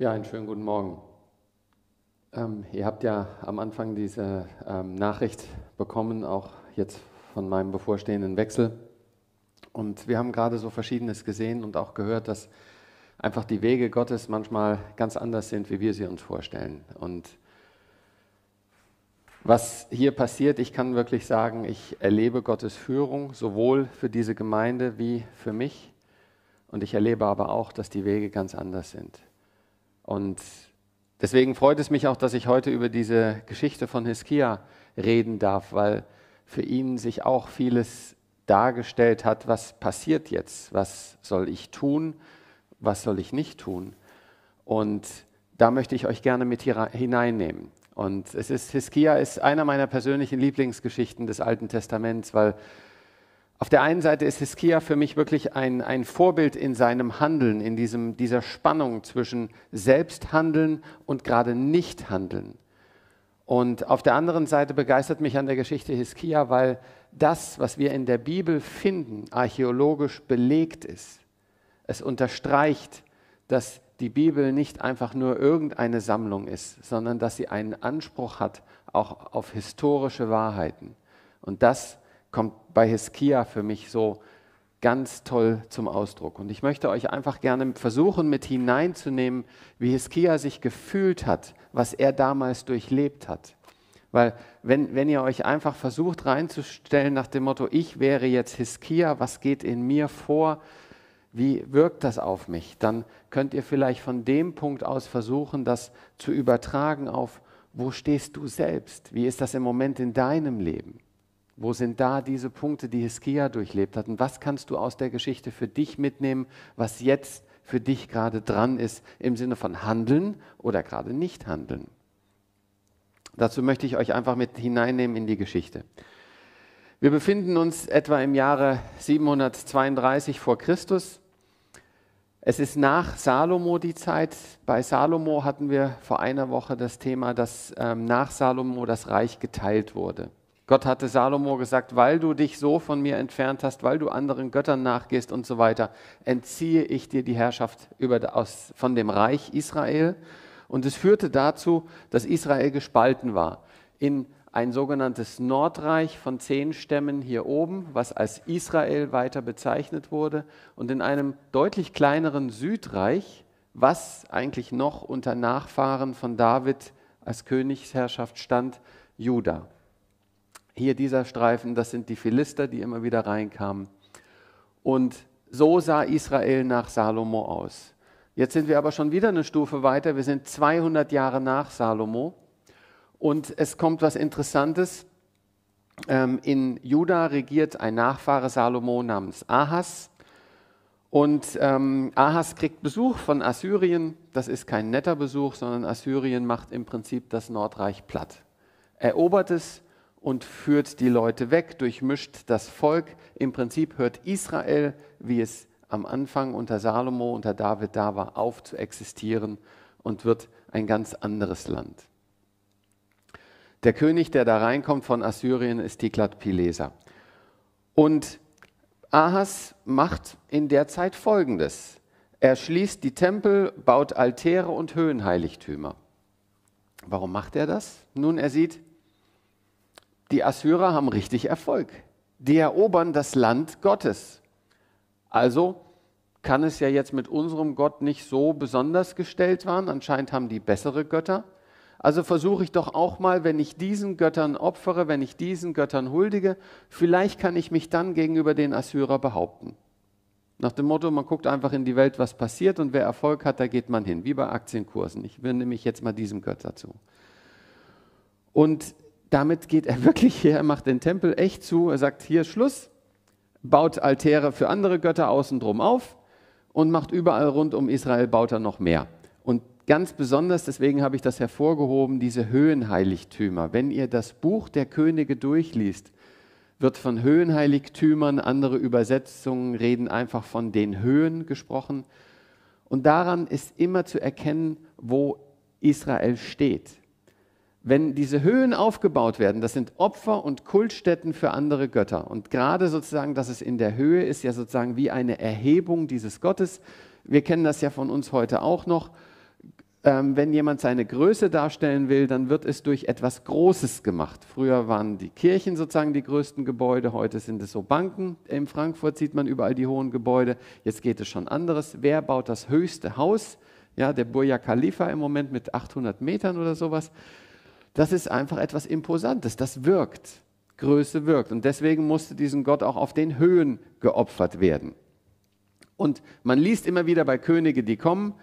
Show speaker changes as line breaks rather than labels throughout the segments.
Ja, einen schönen guten Morgen. Ähm, ihr habt ja am Anfang diese ähm, Nachricht bekommen, auch jetzt von meinem bevorstehenden Wechsel. Und wir haben gerade so Verschiedenes gesehen und auch gehört, dass einfach die Wege Gottes manchmal ganz anders sind, wie wir sie uns vorstellen. Und was hier passiert, ich kann wirklich sagen, ich erlebe Gottes Führung sowohl für diese Gemeinde wie für mich. Und ich erlebe aber auch, dass die Wege ganz anders sind. Und deswegen freut es mich auch, dass ich heute über diese Geschichte von Hiskia reden darf, weil für ihn sich auch vieles dargestellt hat, was passiert jetzt, was soll ich tun, was soll ich nicht tun. Und da möchte ich euch gerne mit hineinnehmen. Und es ist, Hiskia ist einer meiner persönlichen Lieblingsgeschichten des Alten Testaments, weil auf der einen Seite ist Hiskia für mich wirklich ein, ein Vorbild in seinem Handeln, in diesem, dieser Spannung zwischen Selbsthandeln und gerade Nichthandeln. Und auf der anderen Seite begeistert mich an der Geschichte Hiskia, weil das, was wir in der Bibel finden, archäologisch belegt ist. Es unterstreicht, dass die Bibel nicht einfach nur irgendeine Sammlung ist, sondern dass sie einen Anspruch hat, auch auf historische Wahrheiten. Und das kommt bei Hiskia für mich so ganz toll zum Ausdruck. Und ich möchte euch einfach gerne versuchen, mit hineinzunehmen, wie Hiskia sich gefühlt hat, was er damals durchlebt hat. Weil wenn, wenn ihr euch einfach versucht reinzustellen nach dem Motto, ich wäre jetzt Hiskia, was geht in mir vor, wie wirkt das auf mich, dann könnt ihr vielleicht von dem Punkt aus versuchen, das zu übertragen auf, wo stehst du selbst? Wie ist das im Moment in deinem Leben? Wo sind da diese Punkte, die Hiskia durchlebt hat? Und was kannst du aus der Geschichte für dich mitnehmen, was jetzt für dich gerade dran ist, im Sinne von handeln oder gerade nicht handeln? Dazu möchte ich euch einfach mit hineinnehmen in die Geschichte. Wir befinden uns etwa im Jahre 732 vor Christus. Es ist nach Salomo die Zeit. Bei Salomo hatten wir vor einer Woche das Thema, dass ähm, nach Salomo das Reich geteilt wurde. Gott hatte Salomo gesagt, weil du dich so von mir entfernt hast, weil du anderen Göttern nachgehst und so weiter, entziehe ich dir die Herrschaft über, aus, von dem Reich Israel. Und es führte dazu, dass Israel gespalten war in ein sogenanntes Nordreich von zehn Stämmen hier oben, was als Israel weiter bezeichnet wurde, und in einem deutlich kleineren Südreich, was eigentlich noch unter Nachfahren von David als Königsherrschaft stand, Juda. Hier dieser Streifen, das sind die Philister, die immer wieder reinkamen. Und so sah Israel nach Salomo aus. Jetzt sind wir aber schon wieder eine Stufe weiter. Wir sind 200 Jahre nach Salomo. Und es kommt was Interessantes. Ähm, in Juda regiert ein Nachfahre Salomo namens Ahas. Und ähm, Ahas kriegt Besuch von Assyrien. Das ist kein netter Besuch, sondern Assyrien macht im Prinzip das Nordreich platt. Erobert es und führt die Leute weg, durchmischt das Volk. Im Prinzip hört Israel, wie es am Anfang unter Salomo, unter David da war, auf zu existieren und wird ein ganz anderes Land. Der König, der da reinkommt von Assyrien, ist Tiglat-Pileser. Und Ahas macht in der Zeit Folgendes. Er schließt die Tempel, baut Altäre und Höhenheiligtümer. Warum macht er das? Nun, er sieht, die Assyrer haben richtig Erfolg. Die erobern das Land Gottes. Also kann es ja jetzt mit unserem Gott nicht so besonders gestellt werden. Anscheinend haben die bessere Götter. Also versuche ich doch auch mal, wenn ich diesen Göttern opfere, wenn ich diesen Göttern huldige, vielleicht kann ich mich dann gegenüber den Assyrer behaupten. Nach dem Motto, man guckt einfach in die Welt, was passiert und wer Erfolg hat, da geht man hin, wie bei Aktienkursen. Ich wende mich jetzt mal diesem Götter zu. Und damit geht er wirklich her, er macht den Tempel echt zu, er sagt, hier Schluss, baut Altäre für andere Götter außen drum auf und macht überall rund um Israel, baut er noch mehr. Und ganz besonders, deswegen habe ich das hervorgehoben, diese Höhenheiligtümer. Wenn ihr das Buch der Könige durchliest, wird von Höhenheiligtümern, andere Übersetzungen reden einfach von den Höhen gesprochen. Und daran ist immer zu erkennen, wo Israel steht wenn diese Höhen aufgebaut werden, das sind Opfer und Kultstätten für andere Götter. Und gerade sozusagen, dass es in der Höhe ist, ja sozusagen wie eine Erhebung dieses Gottes. Wir kennen das ja von uns heute auch noch. ähm, wenn jemand seine Größe darstellen will, dann wird es durch etwas Großes gemacht. Früher waren die Kirchen sozusagen die größten Gebäude, heute sind es so Banken. In Frankfurt sieht man überall die hohen Gebäude. Jetzt geht es schon anderes. Wer baut das höchste Haus? Ja, der Burj Khalifa im Moment mit 800 Metern oder sowas. Das ist einfach etwas Imposantes. Das wirkt. Größe wirkt. Und deswegen musste diesen Gott auch auf den Höhen geopfert werden. Und man liest immer wieder bei Könige, die kommen,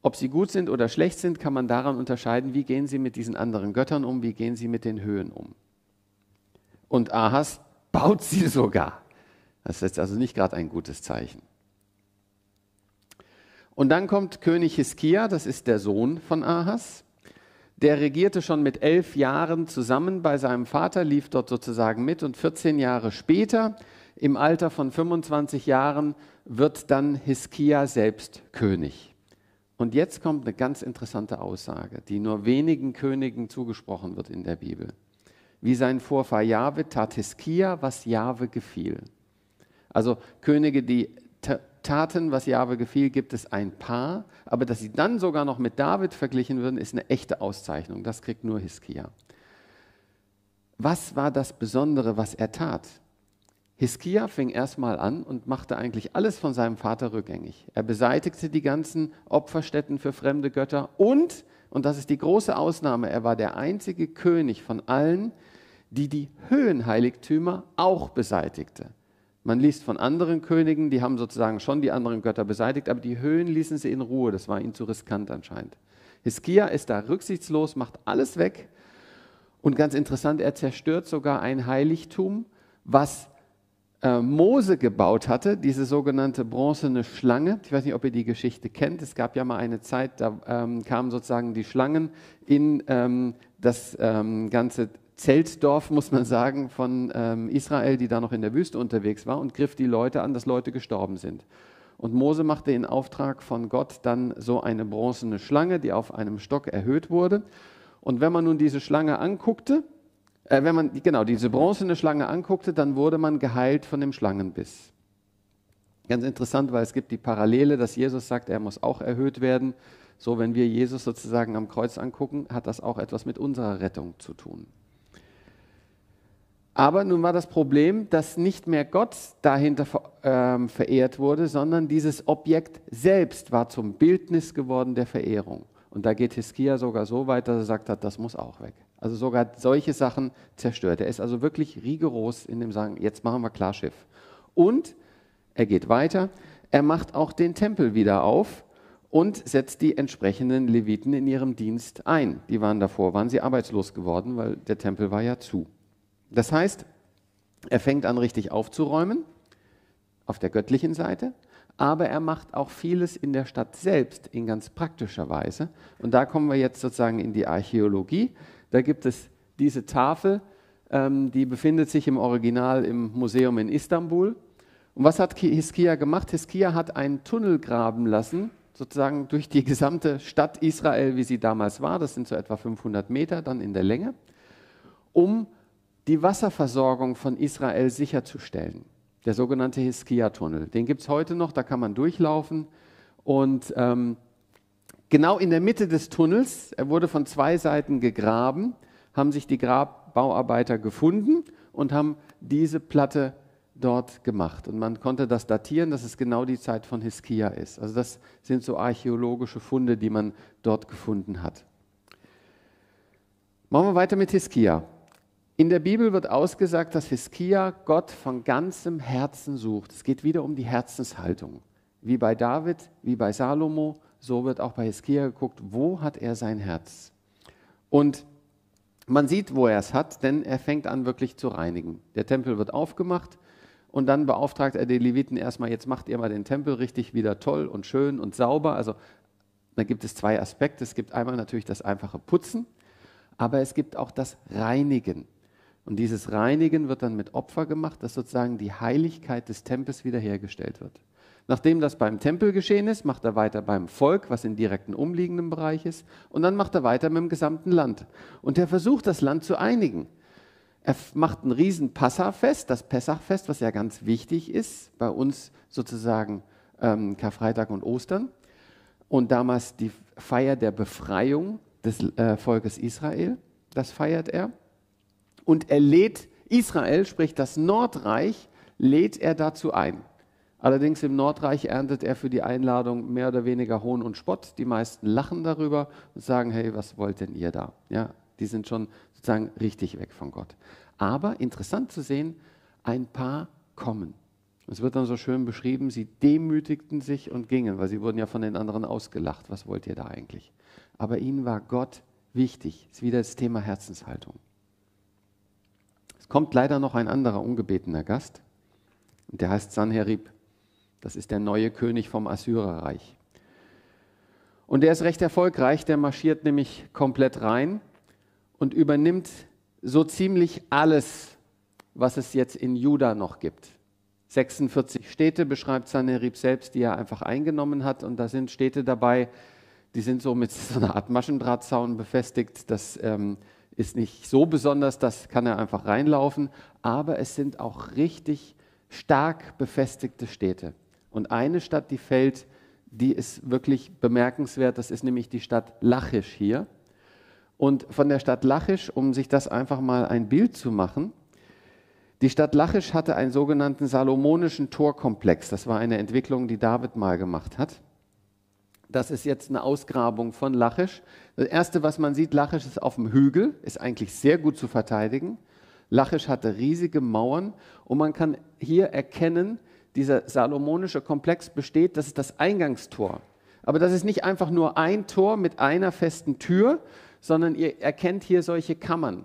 ob sie gut sind oder schlecht sind, kann man daran unterscheiden, wie gehen sie mit diesen anderen Göttern um, wie gehen sie mit den Höhen um. Und Ahas baut sie sogar. Das ist also nicht gerade ein gutes Zeichen. Und dann kommt König Hiskia, das ist der Sohn von Ahas. Der regierte schon mit elf Jahren zusammen bei seinem Vater, lief dort sozusagen mit und 14 Jahre später, im Alter von 25 Jahren, wird dann Hiskia selbst König. Und jetzt kommt eine ganz interessante Aussage, die nur wenigen Königen zugesprochen wird in der Bibel. Wie sein Vorfahr Jahwe tat Hiskia, was Jahwe gefiel. Also Könige, die taten, was Jahwe gefiel, gibt es ein paar, aber dass sie dann sogar noch mit David verglichen würden, ist eine echte Auszeichnung. Das kriegt nur Hiskia. Was war das Besondere, was er tat? Hiskia fing erstmal an und machte eigentlich alles von seinem Vater rückgängig. Er beseitigte die ganzen Opferstätten für fremde Götter und, und das ist die große Ausnahme, er war der einzige König von allen, die die Höhenheiligtümer auch beseitigte. Man liest von anderen Königen, die haben sozusagen schon die anderen Götter beseitigt, aber die Höhen ließen sie in Ruhe. Das war ihnen zu riskant anscheinend. Hiskia ist da rücksichtslos, macht alles weg. Und ganz interessant, er zerstört sogar ein Heiligtum, was äh, Mose gebaut hatte, diese sogenannte bronzene Schlange. Ich weiß nicht, ob ihr die Geschichte kennt. Es gab ja mal eine Zeit, da ähm, kamen sozusagen die Schlangen in ähm, das ähm, ganze Zeltdorf, muss man sagen, von ähm, Israel, die da noch in der Wüste unterwegs war und griff die Leute an, dass Leute gestorben sind. Und Mose machte in Auftrag von Gott dann so eine bronzene Schlange, die auf einem Stock erhöht wurde. Und wenn man nun diese Schlange anguckte, äh, wenn man genau diese bronzene Schlange anguckte, dann wurde man geheilt von dem Schlangenbiss. Ganz interessant, weil es gibt die Parallele, dass Jesus sagt, er muss auch erhöht werden. So, wenn wir Jesus sozusagen am Kreuz angucken, hat das auch etwas mit unserer Rettung zu tun. Aber nun war das Problem, dass nicht mehr Gott dahinter äh, verehrt wurde, sondern dieses Objekt selbst war zum Bildnis geworden der Verehrung. Und da geht Hiskia sogar so weit, dass er sagt hat, das muss auch weg. Also sogar solche Sachen zerstört. Er ist also wirklich rigoros in dem Sagen, jetzt machen wir Klarschiff. Und er geht weiter, er macht auch den Tempel wieder auf und setzt die entsprechenden Leviten in ihrem Dienst ein. Die waren davor, waren sie arbeitslos geworden, weil der Tempel war ja zu. Das heißt, er fängt an richtig aufzuräumen auf der göttlichen Seite, aber er macht auch vieles in der Stadt selbst in ganz praktischer Weise. Und da kommen wir jetzt sozusagen in die Archäologie. Da gibt es diese Tafel, ähm, die befindet sich im Original im Museum in Istanbul. Und was hat Hiskia gemacht? Hiskia hat einen Tunnel graben lassen, sozusagen durch die gesamte Stadt Israel, wie sie damals war. Das sind so etwa 500 Meter dann in der Länge, um die Wasserversorgung von Israel sicherzustellen. Der sogenannte Hiskia-Tunnel. Den gibt es heute noch, da kann man durchlaufen. Und ähm, Genau in der Mitte des Tunnels, er wurde von zwei Seiten gegraben, haben sich die Grabbauarbeiter gefunden und haben diese Platte dort gemacht. Und man konnte das datieren, dass es genau die Zeit von Hiskia ist. Also das sind so archäologische Funde, die man dort gefunden hat. Machen wir weiter mit Hiskia. In der Bibel wird ausgesagt, dass Hiskia Gott von ganzem Herzen sucht. Es geht wieder um die Herzenshaltung. Wie bei David, wie bei Salomo so wird auch bei Hiskia geguckt, wo hat er sein Herz? Und man sieht, wo er es hat, denn er fängt an wirklich zu reinigen. Der Tempel wird aufgemacht und dann beauftragt er die Leviten erstmal, jetzt macht ihr mal den Tempel richtig wieder toll und schön und sauber. Also da gibt es zwei Aspekte. Es gibt einmal natürlich das einfache Putzen, aber es gibt auch das Reinigen. Und dieses Reinigen wird dann mit Opfer gemacht, dass sozusagen die Heiligkeit des Tempels wiederhergestellt wird. Nachdem das beim Tempel geschehen ist, macht er weiter beim Volk, was im direkten umliegenden Bereich ist, und dann macht er weiter mit dem gesamten Land. Und er versucht, das Land zu einigen. Er macht ein riesen Passafest, das Pessachfest, was ja ganz wichtig ist, bei uns sozusagen ähm, Karfreitag und Ostern. und damals die Feier der Befreiung des äh, Volkes Israel. Das feiert er. Und er lädt Israel, sprich das Nordreich, lädt er dazu ein. Allerdings im Nordreich erntet er für die Einladung mehr oder weniger Hohn und Spott. Die meisten lachen darüber und sagen, hey, was wollt denn ihr da? Ja, die sind schon sozusagen richtig weg von Gott. Aber interessant zu sehen, ein paar kommen. Es wird dann so schön beschrieben, sie demütigten sich und gingen, weil sie wurden ja von den anderen ausgelacht. Was wollt ihr da eigentlich? Aber ihnen war Gott wichtig. Das ist wieder das Thema Herzenshaltung. Kommt leider noch ein anderer ungebetener Gast, und der heißt Sanherib. Das ist der neue König vom Assyrerreich. Und der ist recht erfolgreich, der marschiert nämlich komplett rein und übernimmt so ziemlich alles, was es jetzt in Juda noch gibt. 46 Städte beschreibt Sanherib selbst, die er einfach eingenommen hat. Und da sind Städte dabei, die sind so mit so einer Art Maschendrahtzaun befestigt. Das ähm, ist nicht so besonders, das kann er einfach reinlaufen. Aber es sind auch richtig stark befestigte Städte. Und eine Stadt, die fällt, die ist wirklich bemerkenswert. Das ist nämlich die Stadt Lachisch hier. Und von der Stadt Lachisch, um sich das einfach mal ein Bild zu machen, die Stadt Lachisch hatte einen sogenannten salomonischen Torkomplex. Das war eine Entwicklung, die David mal gemacht hat. Das ist jetzt eine Ausgrabung von Lachisch. Das Erste, was man sieht, Lachisch ist auf dem Hügel, ist eigentlich sehr gut zu verteidigen. Lachisch hatte riesige Mauern und man kann hier erkennen, dieser salomonische Komplex besteht, das ist das Eingangstor. Aber das ist nicht einfach nur ein Tor mit einer festen Tür, sondern ihr erkennt hier solche Kammern.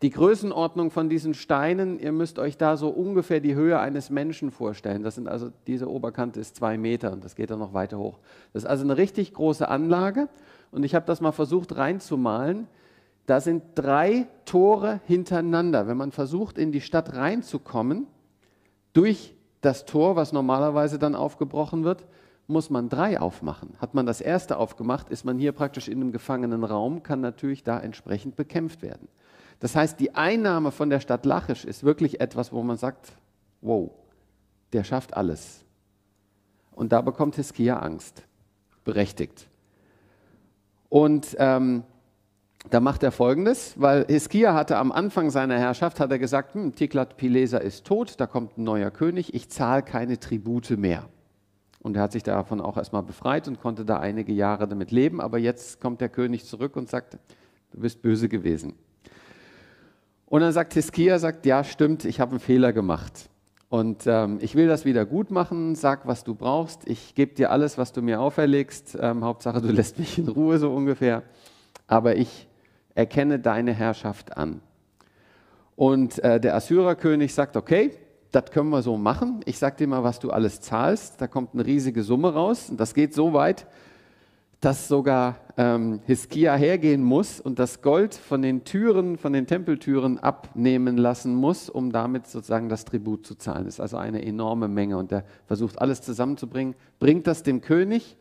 Die Größenordnung von diesen Steinen, ihr müsst euch da so ungefähr die Höhe eines Menschen vorstellen. Das sind also, diese Oberkante ist zwei Meter und das geht dann noch weiter hoch. Das ist also eine richtig große Anlage und ich habe das mal versucht reinzumalen. Da sind drei Tore hintereinander. Wenn man versucht, in die Stadt reinzukommen, durch das Tor, was normalerweise dann aufgebrochen wird, muss man drei aufmachen. Hat man das erste aufgemacht, ist man hier praktisch in einem gefangenen Raum, kann natürlich da entsprechend bekämpft werden. Das heißt, die Einnahme von der Stadt Lachisch ist wirklich etwas, wo man sagt, wow, der schafft alles. Und da bekommt Hiskia Angst, berechtigt. Und ähm, da macht er Folgendes, weil Hiskia hatte am Anfang seiner Herrschaft, hat er gesagt, hm, Tiklat-Pileser ist tot, da kommt ein neuer König, ich zahle keine Tribute mehr. Und er hat sich davon auch erstmal befreit und konnte da einige Jahre damit leben, aber jetzt kommt der König zurück und sagt, du bist böse gewesen. Und dann sagt Hiskia, sagt, ja stimmt, ich habe einen Fehler gemacht. Und ähm, ich will das wieder gut machen, sag, was du brauchst, ich gebe dir alles, was du mir auferlegst, ähm, Hauptsache du lässt mich in Ruhe so ungefähr, aber ich erkenne deine Herrschaft an. Und äh, der Assyrerkönig sagt, okay, das können wir so machen. Ich sage dir mal, was du alles zahlst. Da kommt eine riesige Summe raus. Und das geht so weit, dass sogar ähm, Hiskia hergehen muss und das Gold von den Türen, von den Tempeltüren abnehmen lassen muss, um damit sozusagen das Tribut zu zahlen. Das ist also eine enorme Menge. Und er versucht alles zusammenzubringen, bringt das dem König.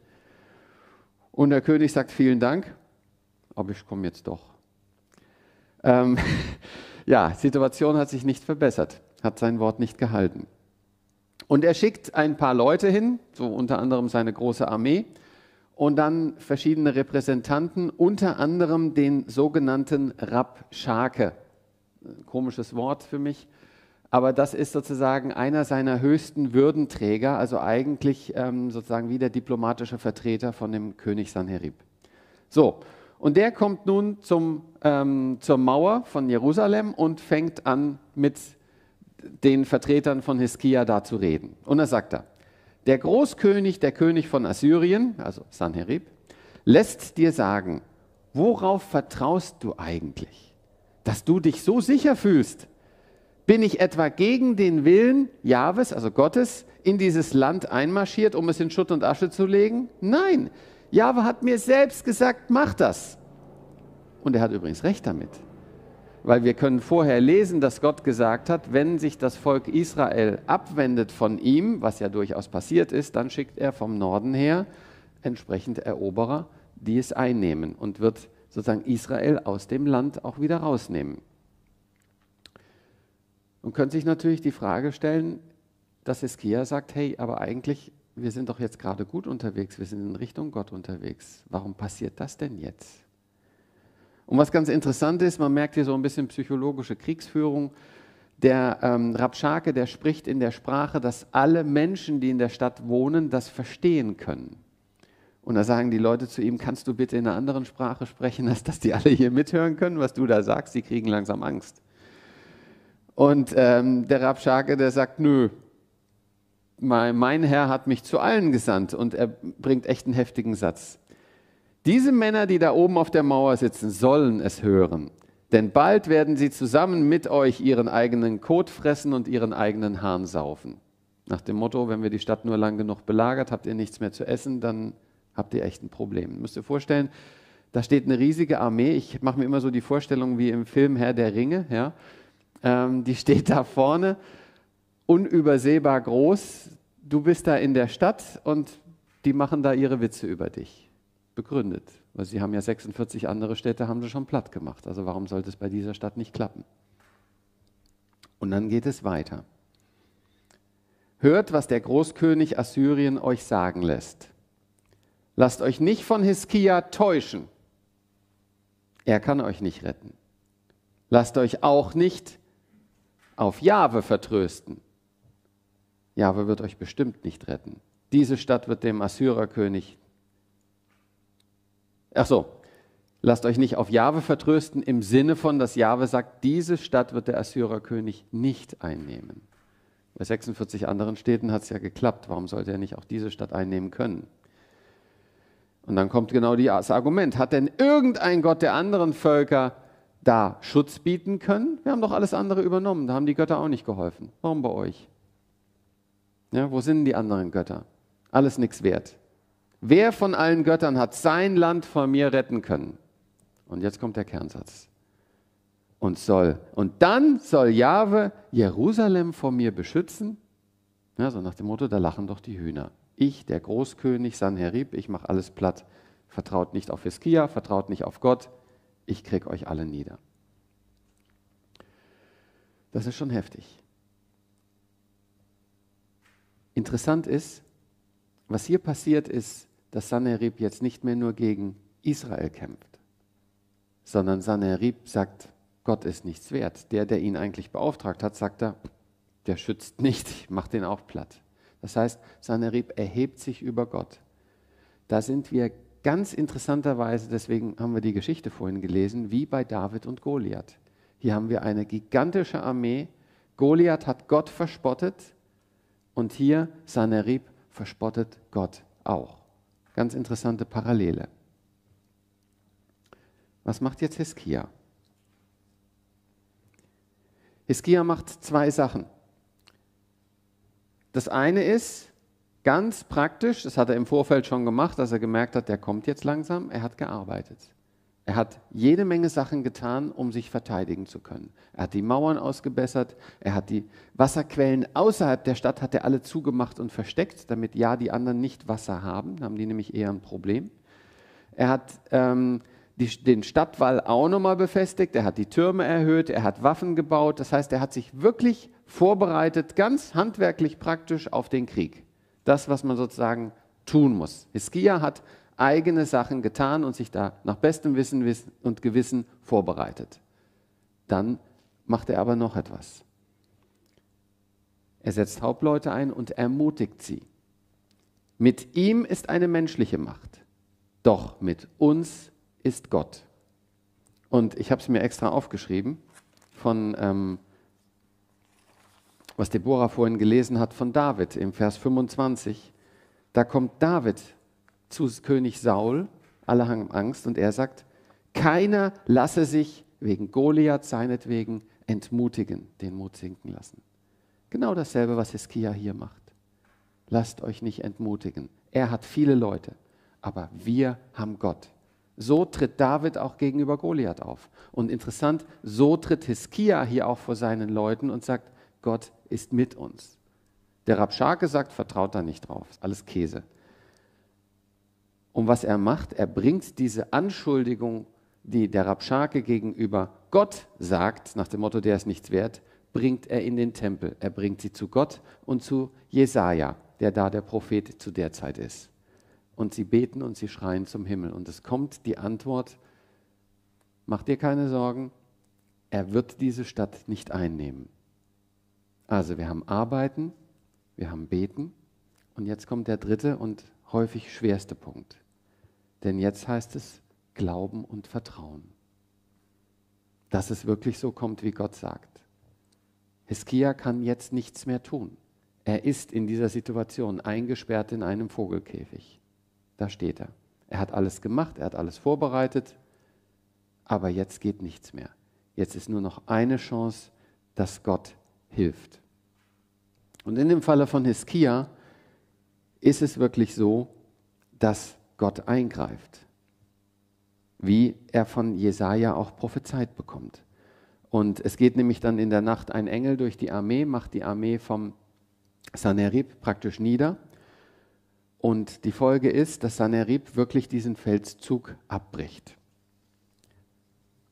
Und der König sagt vielen Dank, aber ich komme jetzt doch. Ähm, ja, Situation hat sich nicht verbessert, hat sein Wort nicht gehalten. Und er schickt ein paar Leute hin, so unter anderem seine große Armee, und dann verschiedene Repräsentanten, unter anderem den sogenannten Rabschake. Komisches Wort für mich, aber das ist sozusagen einer seiner höchsten Würdenträger, also eigentlich ähm, sozusagen wie der diplomatische Vertreter von dem König Sanherib. So, und der kommt nun zum, ähm, zur Mauer von Jerusalem und fängt an, mit den Vertretern von Hiskia da zu reden. Und er sagt da, der Großkönig, der König von Assyrien, also Sanherib, lässt dir sagen, worauf vertraust du eigentlich, dass du dich so sicher fühlst? Bin ich etwa gegen den Willen Jahwes, also Gottes, in dieses Land einmarschiert, um es in Schutt und Asche zu legen? Nein, Jahwe hat mir selbst gesagt, mach das. Und er hat übrigens recht damit. Weil wir können vorher lesen, dass Gott gesagt hat, wenn sich das Volk Israel abwendet von ihm, was ja durchaus passiert ist, dann schickt er vom Norden her entsprechend Eroberer, die es einnehmen und wird sozusagen Israel aus dem Land auch wieder rausnehmen. Und könnte sich natürlich die Frage stellen, dass Hiskia sagt, hey, aber eigentlich wir sind doch jetzt gerade gut unterwegs, wir sind in Richtung Gott unterwegs. Warum passiert das denn jetzt? Und was ganz interessant ist, man merkt hier so ein bisschen psychologische Kriegsführung. Der ähm, Rabschake, der spricht in der Sprache, dass alle Menschen, die in der Stadt wohnen, das verstehen können. Und da sagen die Leute zu ihm, kannst du bitte in einer anderen Sprache sprechen, als dass die alle hier mithören können, was du da sagst? Die kriegen langsam Angst. Und ähm, der Rabschake, der sagt, nö, mein, mein Herr hat mich zu allen gesandt. Und er bringt echt einen heftigen Satz. Diese Männer, die da oben auf der Mauer sitzen, sollen es hören. Denn bald werden sie zusammen mit euch ihren eigenen Kot fressen und ihren eigenen Hahn saufen. Nach dem Motto, wenn wir die Stadt nur lang genug belagert, habt ihr nichts mehr zu essen, dann habt ihr echt ein Problem. Müsst ihr vorstellen, da steht eine riesige Armee. Ich mache mir immer so die Vorstellung wie im Film Herr der Ringe. Ja? Ähm, die steht da vorne, unübersehbar groß. Du bist da in der Stadt und die machen da ihre Witze über dich. Begründet. Weil sie haben ja 46 andere Städte, haben sie schon platt gemacht. Also warum sollte es bei dieser Stadt nicht klappen? Und dann geht es weiter. Hört, was der Großkönig Assyrien euch sagen lässt. Lasst euch nicht von Hiskia täuschen. Er kann euch nicht retten. Lasst euch auch nicht auf Jahwe vertrösten. Jahwe wird euch bestimmt nicht retten. Diese Stadt wird dem Assyrerkönig. Ach so, lasst euch nicht auf Jahwe vertrösten im Sinne von, dass Jahwe sagt, diese Stadt wird der Assyrerkönig nicht einnehmen. Bei 46 anderen Städten hat es ja geklappt. Warum sollte er nicht auch diese Stadt einnehmen können? Und dann kommt genau das Argument. Hat denn irgendein Gott der anderen Völker da Schutz bieten können? Wir haben doch alles andere übernommen. Da haben die Götter auch nicht geholfen. Warum bei euch? Ja, wo sind die anderen Götter? Alles nichts wert. Wer von allen Göttern hat sein Land vor mir retten können? Und jetzt kommt der Kernsatz. Und soll. Und dann soll Jahwe Jerusalem vor mir beschützen? Ja, so nach dem Motto, da lachen doch die Hühner. Ich, der Großkönig Sanherib, ich mache alles platt. Vertraut nicht auf Hiskia, vertraut nicht auf Gott. Ich krieg euch alle nieder. Das ist schon heftig. Interessant ist, was hier passiert ist, dass Sanherib jetzt nicht mehr nur gegen Israel kämpft, sondern Sanherib sagt, Gott ist nichts wert. Der, der ihn eigentlich beauftragt hat, sagt er, der schützt nicht, ich mach den auch platt. Das heißt, Sanherib erhebt sich über Gott. Da sind wir ganz interessanterweise, deswegen haben wir die Geschichte vorhin gelesen, wie bei David und Goliath. Hier haben wir eine gigantische Armee. Goliath hat Gott verspottet und hier Sanherib verspottet Gott auch. Ganz interessante Parallele. Was macht jetzt Hiskia? Hiskia macht zwei Sachen. Das eine ist ganz praktisch, das hat er im Vorfeld schon gemacht, dass er gemerkt hat, der kommt jetzt langsam, er hat gearbeitet. Er hat jede Menge Sachen getan, um sich verteidigen zu können. Er hat die Mauern ausgebessert, er hat die Wasserquellen außerhalb der Stadt hat er alle zugemacht und versteckt, damit ja die anderen nicht Wasser haben, haben die nämlich eher ein Problem. Er hat ähm, die, den Stadtwall auch nochmal befestigt, er hat die Türme erhöht, er hat Waffen gebaut. Das heißt, er hat sich wirklich vorbereitet, ganz handwerklich praktisch auf den Krieg. Das, was man sozusagen tun muss. Hiskia hat eigene Sachen getan und sich da nach bestem Wissen und Gewissen vorbereitet. Dann macht er aber noch etwas. Er setzt Hauptleute ein und ermutigt sie. Mit ihm ist eine menschliche Macht, doch mit uns ist Gott. Und ich habe es mir extra aufgeschrieben von, ähm, was Deborah vorhin gelesen hat von David im Vers 25. Da kommt David zu König Saul, alle haben Angst, und er sagt, keiner lasse sich wegen Goliath seinetwegen entmutigen, den Mut sinken lassen. Genau dasselbe, was Hiskia hier macht. Lasst euch nicht entmutigen. Er hat viele Leute, aber wir haben Gott. So tritt David auch gegenüber Goliath auf. Und interessant, so tritt Hiskia hier auch vor seinen Leuten und sagt, Gott ist mit uns. Der Rabschake sagt, vertraut da nicht drauf, ist alles Käse. Und was er macht, er bringt diese Anschuldigung, die der Rabschake gegenüber Gott sagt, nach dem Motto, der ist nichts wert, bringt er in den Tempel. Er bringt sie zu Gott und zu Jesaja. der da der Prophet zu der Zeit ist. Und sie beten und sie schreien zum Himmel. Und es kommt die Antwort, mach dir keine Sorgen, er wird diese Stadt nicht einnehmen. Also wir haben Arbeiten, wir haben Beten und jetzt kommt der dritte und häufig schwerste Punkt. Denn jetzt heißt es Glauben und Vertrauen. Dass es wirklich so kommt, wie Gott sagt. Hiskia kann jetzt nichts mehr tun. Er ist in dieser Situation eingesperrt in einem Vogelkäfig. Da steht er. Er hat alles gemacht, er hat alles vorbereitet, aber jetzt geht nichts mehr. Jetzt ist nur noch eine Chance, dass Gott hilft. Und in dem Falle von Hiskia ist es wirklich so, dass Gott eingreift, wie er von Jesaja auch prophezeit bekommt. Und es geht nämlich dann in der Nacht ein Engel durch die Armee, macht die Armee vom Sanerib praktisch nieder. Und die Folge ist, dass Sanerib wirklich diesen Feldzug abbricht.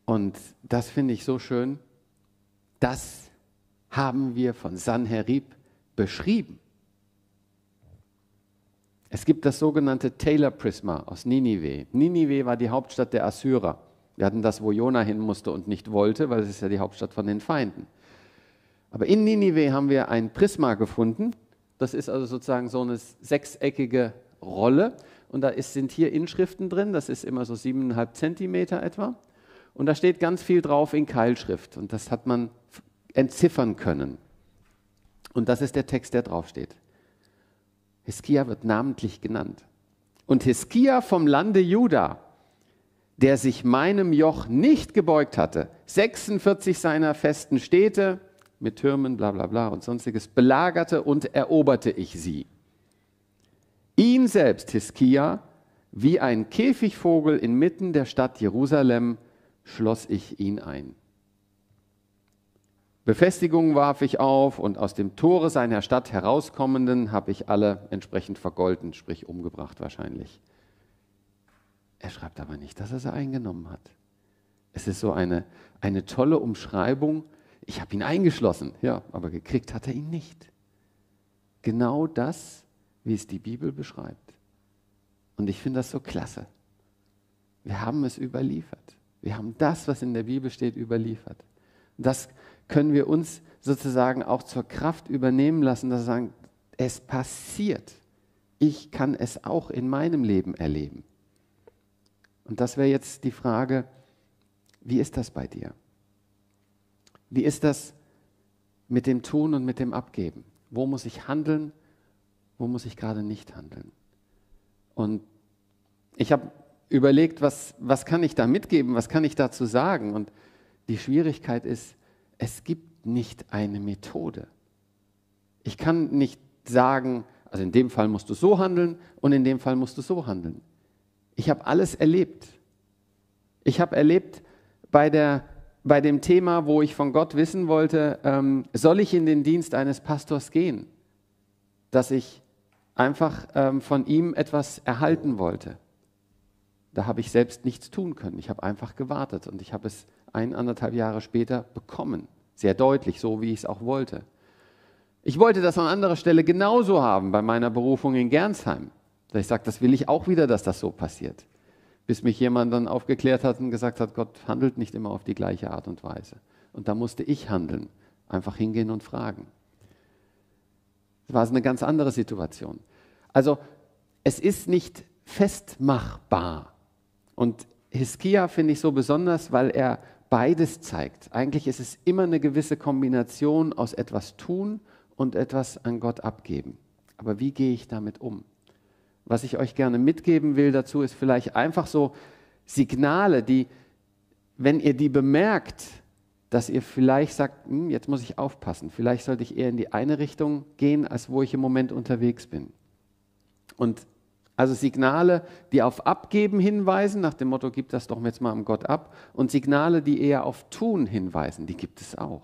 Und das finde ich so schön. Das haben wir von Sanherib beschrieben. Es gibt das sogenannte Taylor Prisma aus Ninive. Ninive war die Hauptstadt der Assyrer. Wir hatten das, wo Jona hin musste und nicht wollte, weil es ist ja die Hauptstadt von den Feinden. Aber in Ninive haben wir ein Prisma gefunden. Das ist also sozusagen so eine sechseckige Rolle. Und da ist, sind hier Inschriften drin. Das ist immer so siebeneinhalb Zentimeter etwa. Und da steht ganz viel drauf in Keilschrift. Und das hat man entziffern können. Und das ist der Text, der draufsteht. Hiskia wird namentlich genannt. Und Hiskia vom Lande Juda, der sich meinem Joch nicht gebeugt hatte, 46 seiner festen Städte mit Türmen, bla bla bla und sonstiges, belagerte und eroberte ich sie. Ihn selbst, Hiskia, wie ein Käfigvogel inmitten der Stadt Jerusalem, schloss ich ihn ein. Befestigungen warf ich auf und aus dem Tore seiner Stadt herauskommenden habe ich alle entsprechend vergolten, sprich umgebracht wahrscheinlich. Er schreibt aber nicht, dass er sie eingenommen hat. Es ist so eine, eine tolle Umschreibung. Ich habe ihn eingeschlossen, ja, aber gekriegt hat er ihn nicht. Genau das, wie es die Bibel beschreibt. Und ich finde das so klasse. Wir haben es überliefert. Wir haben das, was in der Bibel steht, überliefert. Das können wir uns sozusagen auch zur Kraft übernehmen lassen, dass wir sagen, es passiert. Ich kann es auch in meinem Leben erleben. Und das wäre jetzt die Frage, wie ist das bei dir? Wie ist das mit dem Tun und mit dem Abgeben? Wo muss ich handeln? Wo muss ich gerade nicht handeln? Und ich habe überlegt, was, was kann ich da mitgeben? Was kann ich dazu sagen? Und die Schwierigkeit ist, es gibt nicht eine Methode. Ich kann nicht sagen, also in dem Fall musst du so handeln und in dem Fall musst du so handeln. Ich habe alles erlebt. Ich habe erlebt bei, der, bei dem Thema, wo ich von Gott wissen wollte, ähm, soll ich in den Dienst eines Pastors gehen, dass ich einfach ähm, von ihm etwas erhalten wollte. Da habe ich selbst nichts tun können. Ich habe einfach gewartet und ich habe es ein, anderthalb Jahre später bekommen. Sehr deutlich, so wie ich es auch wollte. Ich wollte das an anderer Stelle genauso haben bei meiner Berufung in Gernsheim. Da ich sage, das will ich auch wieder, dass das so passiert. Bis mich jemand dann aufgeklärt hat und gesagt hat, Gott handelt nicht immer auf die gleiche Art und Weise. Und da musste ich handeln, einfach hingehen und fragen. Das war eine ganz andere Situation. Also es ist nicht festmachbar. Und Hiskia finde ich so besonders, weil er beides zeigt. Eigentlich ist es immer eine gewisse Kombination aus etwas tun und etwas an Gott abgeben. Aber wie gehe ich damit um? Was ich euch gerne mitgeben will dazu, ist vielleicht einfach so Signale, die, wenn ihr die bemerkt, dass ihr vielleicht sagt, hm, jetzt muss ich aufpassen, vielleicht sollte ich eher in die eine Richtung gehen, als wo ich im Moment unterwegs bin. Und also Signale, die auf Abgeben hinweisen, nach dem Motto, gib das doch jetzt mal am Gott ab. Und Signale, die eher auf Tun hinweisen, die gibt es auch.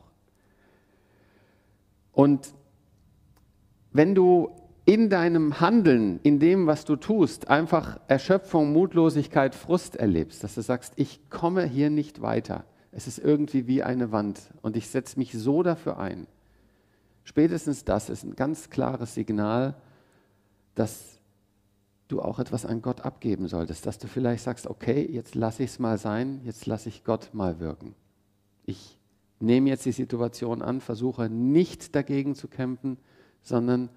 Und wenn du in deinem Handeln, in dem, was du tust, einfach Erschöpfung, Mutlosigkeit, Frust erlebst, dass du sagst, ich komme hier nicht weiter. Es ist irgendwie wie eine Wand und ich setze mich so dafür ein. Spätestens das ist ein ganz klares Signal, dass du auch etwas an Gott abgeben solltest, dass du vielleicht sagst, okay, jetzt lasse ich es mal sein, jetzt lasse ich Gott mal wirken. Ich nehme jetzt die Situation an, versuche nicht dagegen zu kämpfen, sondern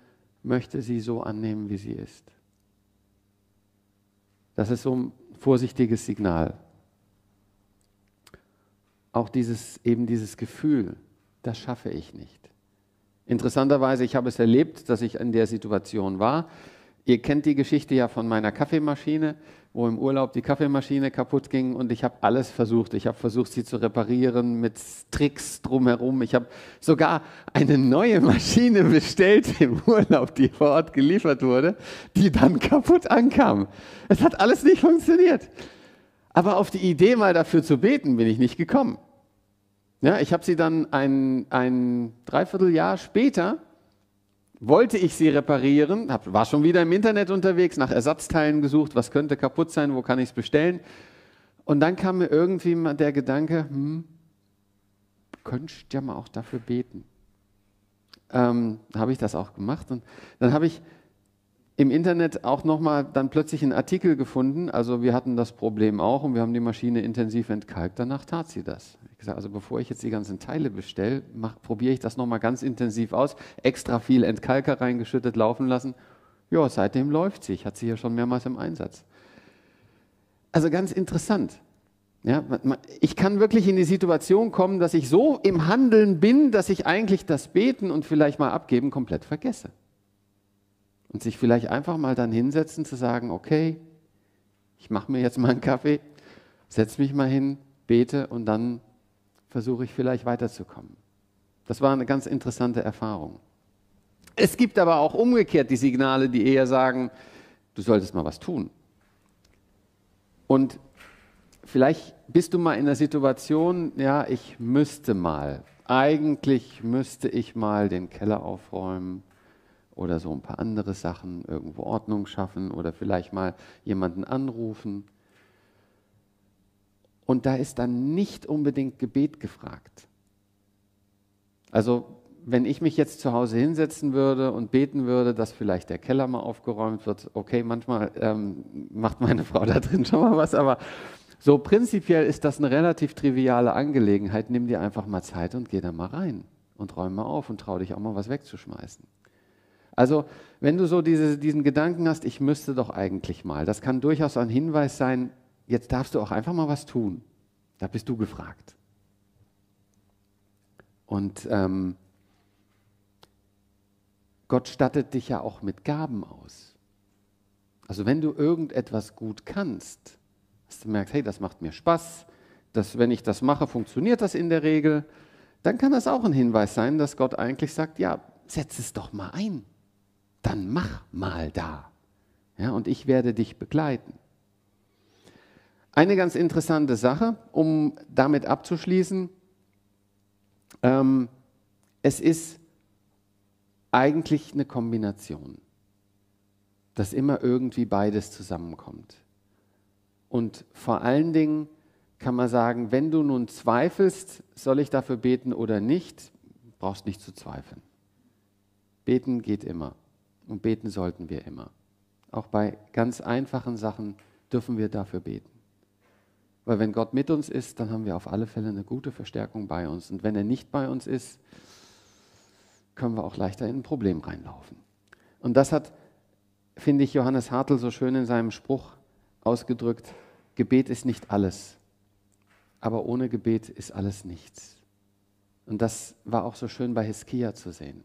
möchte sie so annehmen, wie sie ist. Das ist so ein vorsichtiges Signal. Auch dieses, eben dieses Gefühl, das schaffe ich nicht. Interessanterweise, ich habe es erlebt, dass ich in der Situation war. Ihr kennt die Geschichte ja von meiner Kaffeemaschine, wo im Urlaub die Kaffeemaschine kaputt ging und ich habe alles versucht. Ich habe versucht, sie zu reparieren mit Tricks drumherum. Ich habe sogar eine neue Maschine bestellt im Urlaub, die vor Ort geliefert wurde, die dann kaputt ankam. Es hat alles nicht funktioniert. Aber auf die Idee, mal dafür zu beten, bin ich nicht gekommen. Ja, ich habe sie dann ein, ein Dreivierteljahr später wollte ich sie reparieren, hab, war schon wieder im Internet unterwegs, nach Ersatzteilen gesucht, was könnte kaputt sein, wo kann ich es bestellen. Und dann kam mir irgendwie mal der Gedanke, hm, könntest ja mal auch dafür beten. Ähm, habe ich das auch gemacht und dann habe ich im Internet auch nochmal dann plötzlich einen Artikel gefunden. Also wir hatten das Problem auch und wir haben die Maschine intensiv entkalkt. Danach tat sie das. Ich gesagt, also bevor ich jetzt die ganzen Teile bestelle, probiere ich das nochmal ganz intensiv aus. Extra viel Entkalker reingeschüttet, laufen lassen. Ja, seitdem läuft sie. Ich hatte sie ja schon mehrmals im Einsatz. Also ganz interessant. Ja, ich kann wirklich in die Situation kommen, dass ich so im Handeln bin, dass ich eigentlich das Beten und vielleicht mal abgeben komplett vergesse. Und sich vielleicht einfach mal dann hinsetzen, zu sagen, okay, ich mache mir jetzt mal einen Kaffee, setze mich mal hin, bete und dann versuche ich vielleicht weiterzukommen. Das war eine ganz interessante Erfahrung. Es gibt aber auch umgekehrt die Signale, die eher sagen, du solltest mal was tun. Und vielleicht bist du mal in der Situation, ja, ich müsste mal, eigentlich müsste ich mal den Keller aufräumen oder so ein paar andere Sachen, irgendwo Ordnung schaffen oder vielleicht mal jemanden anrufen. Und da ist dann nicht unbedingt Gebet gefragt. Also wenn ich mich jetzt zu Hause hinsetzen würde und beten würde, dass vielleicht der Keller mal aufgeräumt wird, okay, manchmal ähm, macht meine Frau da drin schon mal was, aber so prinzipiell ist das eine relativ triviale Angelegenheit. Nimm dir einfach mal Zeit und geh da mal rein und räum mal auf und trau dich auch mal was wegzuschmeißen. Also wenn du so diese, diesen Gedanken hast, ich müsste doch eigentlich mal, das kann durchaus ein Hinweis sein, jetzt darfst du auch einfach mal was tun. Da bist du gefragt. Und ähm, Gott stattet dich ja auch mit Gaben aus. Also wenn du irgendetwas gut kannst, dass du merkst, hey, das macht mir Spaß, dass wenn ich das mache, funktioniert das in der Regel, dann kann das auch ein Hinweis sein, dass Gott eigentlich sagt, ja, setz es doch mal ein dann mach mal da. Ja, und ich werde dich begleiten. Eine ganz interessante Sache, um damit abzuschließen, ähm, es ist eigentlich eine Kombination, dass immer irgendwie beides zusammenkommt. Und vor allen Dingen kann man sagen, wenn du nun zweifelst, soll ich dafür beten oder nicht, brauchst nicht zu zweifeln. Beten geht immer. Und beten sollten wir immer. Auch bei ganz einfachen Sachen dürfen wir dafür beten. Weil wenn Gott mit uns ist, dann haben wir auf alle Fälle eine gute Verstärkung bei uns. Und wenn er nicht bei uns ist, können wir auch leichter in ein Problem reinlaufen. Und das hat, finde ich, Johannes Hartl so schön in seinem Spruch ausgedrückt. Gebet ist nicht alles, aber ohne Gebet ist alles nichts. Und das war auch so schön bei Hiskia zu sehen.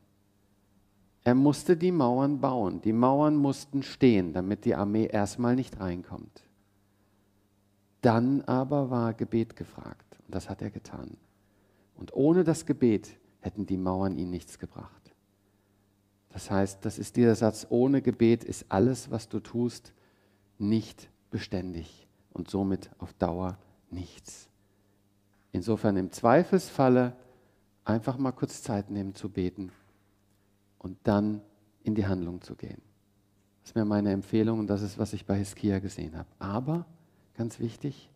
Er musste die Mauern bauen. Die Mauern mussten stehen, damit die Armee erstmal nicht reinkommt. Dann aber war Gebet gefragt. Und das hat er getan. Und ohne das Gebet hätten die Mauern ihn nichts gebracht. Das heißt, das ist dieser Satz, ohne Gebet ist alles, was du tust, nicht beständig und somit auf Dauer nichts. Insofern im Zweifelsfalle einfach mal kurz Zeit nehmen zu beten und dann in die Handlung zu gehen. Das ist mir meine Empfehlung und das ist, was ich bei Hiskia gesehen habe. Aber, ganz wichtig,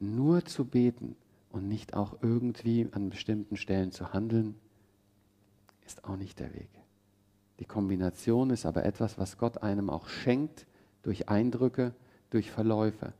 nur zu beten und nicht auch irgendwie an bestimmten Stellen zu handeln, ist auch nicht der Weg. Die Kombination ist aber etwas, was Gott einem auch schenkt durch Eindrücke, durch Verläufe.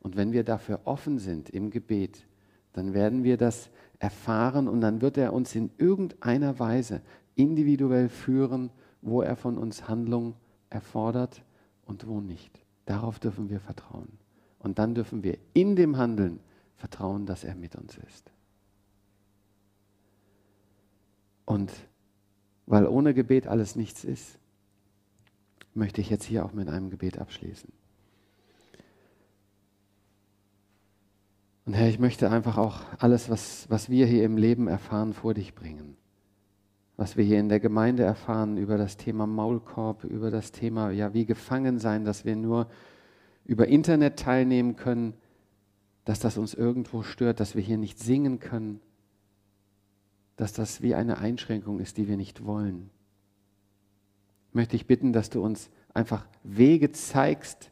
Und wenn wir dafür offen sind im Gebet, dann werden wir das erfahren und dann wird er uns in irgendeiner Weise individuell führen, wo er von uns Handlung erfordert und wo nicht. Darauf dürfen wir vertrauen. Und dann dürfen wir in dem Handeln vertrauen, dass er mit uns ist. Und weil ohne Gebet alles nichts ist, möchte ich jetzt hier auch mit einem Gebet abschließen. Und Herr, ich möchte einfach auch alles, was, was wir hier im Leben erfahren, vor dich bringen. Was wir hier in der Gemeinde erfahren über das Thema Maulkorb, über das Thema, ja, wie gefangen sein, dass wir nur über Internet teilnehmen können, dass das uns irgendwo stört, dass wir hier nicht singen können, dass das wie eine Einschränkung ist, die wir nicht wollen. Möchte ich bitten, dass du uns einfach Wege zeigst,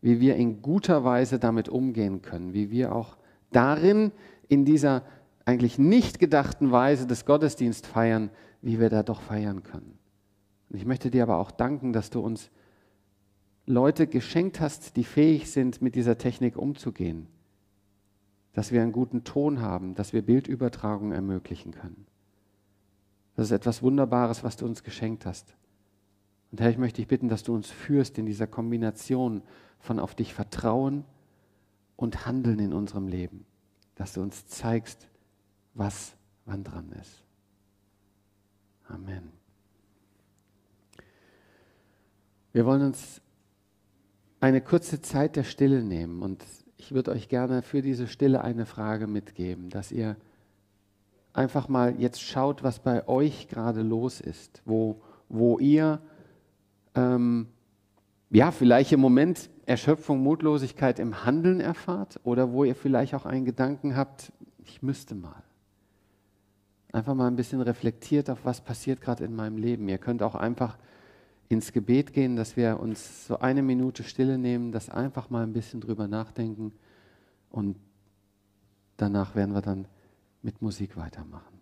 wie wir in guter Weise damit umgehen können, wie wir auch darin, in dieser eigentlich nicht gedachten Weise des Gottesdienst feiern, wie wir da doch feiern können. Und ich möchte dir aber auch danken, dass du uns Leute geschenkt hast, die fähig sind, mit dieser Technik umzugehen. Dass wir einen guten Ton haben, dass wir Bildübertragung ermöglichen können. Das ist etwas Wunderbares, was du uns geschenkt hast. Und Herr, ich möchte dich bitten, dass du uns führst in dieser Kombination von auf dich vertrauen und handeln in unserem Leben. Dass du uns zeigst, was wann dran ist. Amen. Wir wollen uns eine kurze Zeit der Stille nehmen und ich würde euch gerne für diese Stille eine Frage mitgeben, dass ihr einfach mal jetzt schaut, was bei euch gerade los ist, wo, wo ihr ähm, ja vielleicht im Moment Erschöpfung, Mutlosigkeit im Handeln erfahrt oder wo ihr vielleicht auch einen Gedanken habt, ich müsste mal. Einfach mal ein bisschen reflektiert auf, was passiert gerade in meinem Leben. Ihr könnt auch einfach ins Gebet gehen, dass wir uns so eine Minute Stille nehmen, das einfach mal ein bisschen drüber nachdenken und danach werden wir dann mit Musik weitermachen.